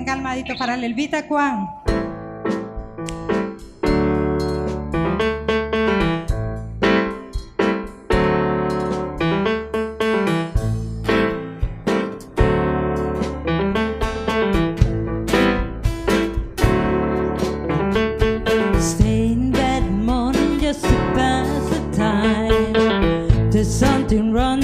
estén calmaditos para el Elvita Juan. There's something wrong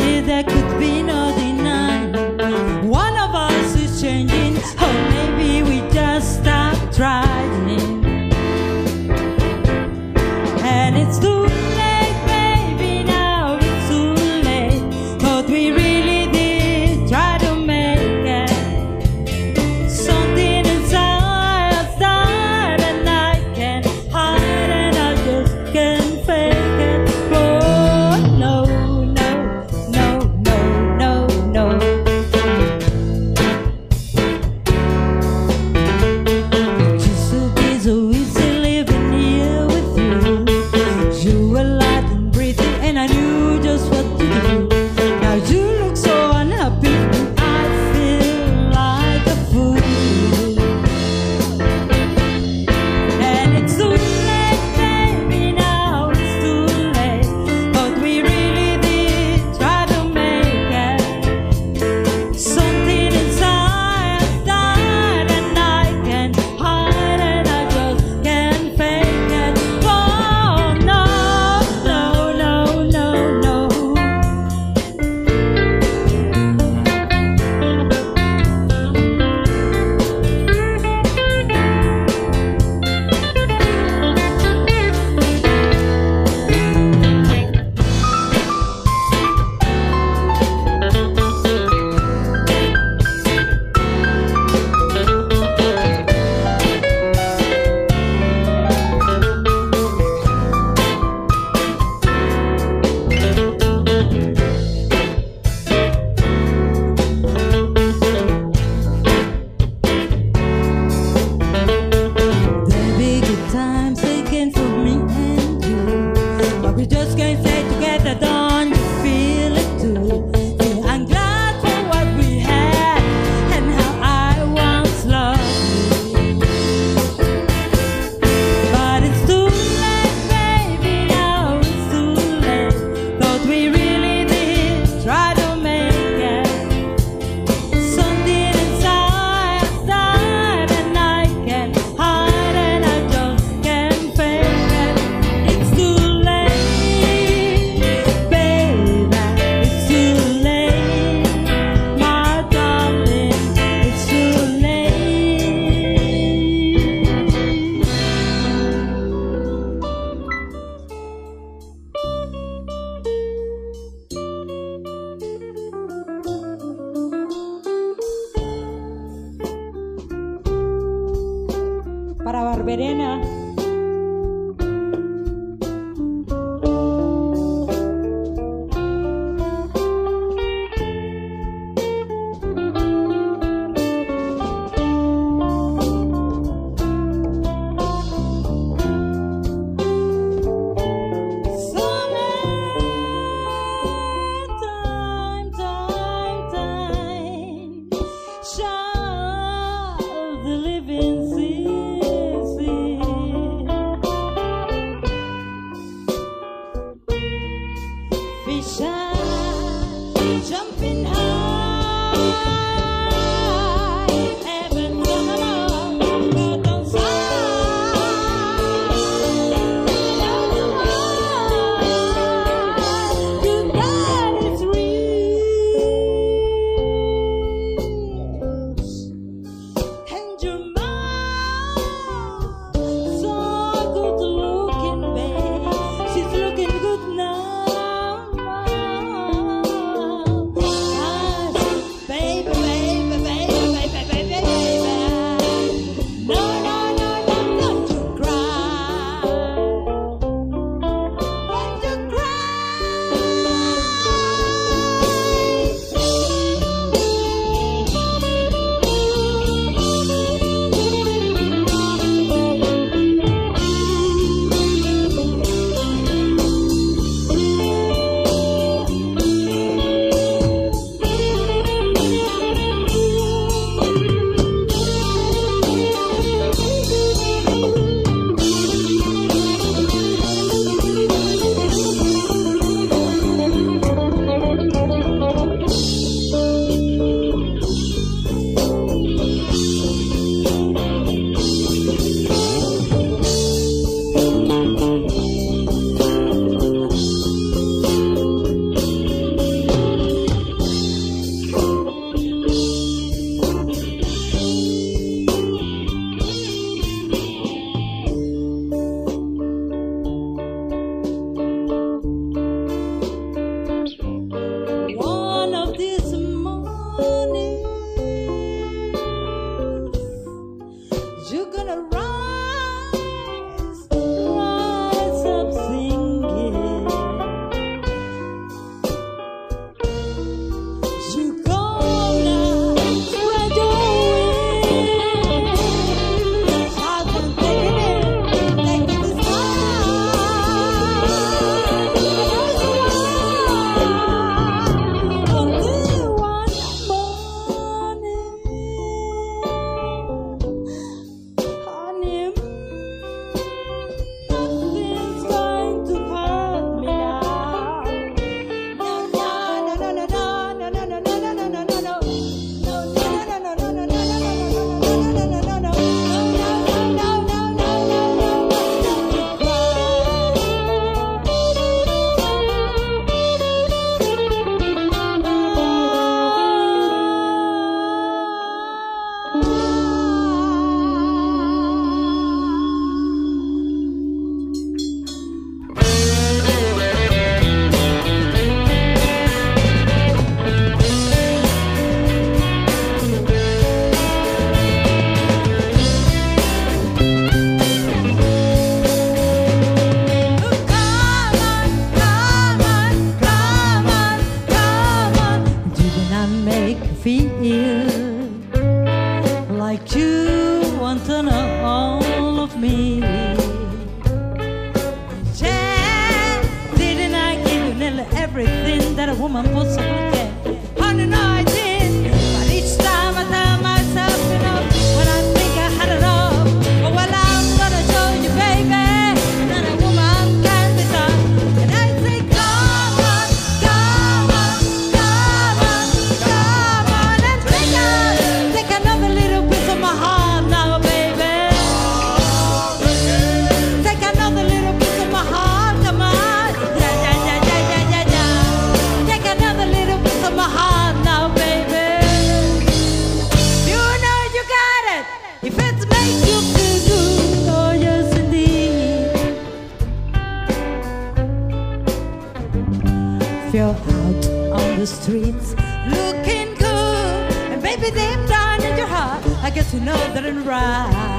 streets looking good. And baby, deep down in your heart, I guess you know that I'm right.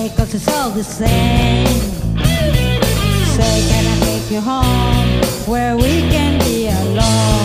away cause it's all the same. Say can I take you home where we can be alone?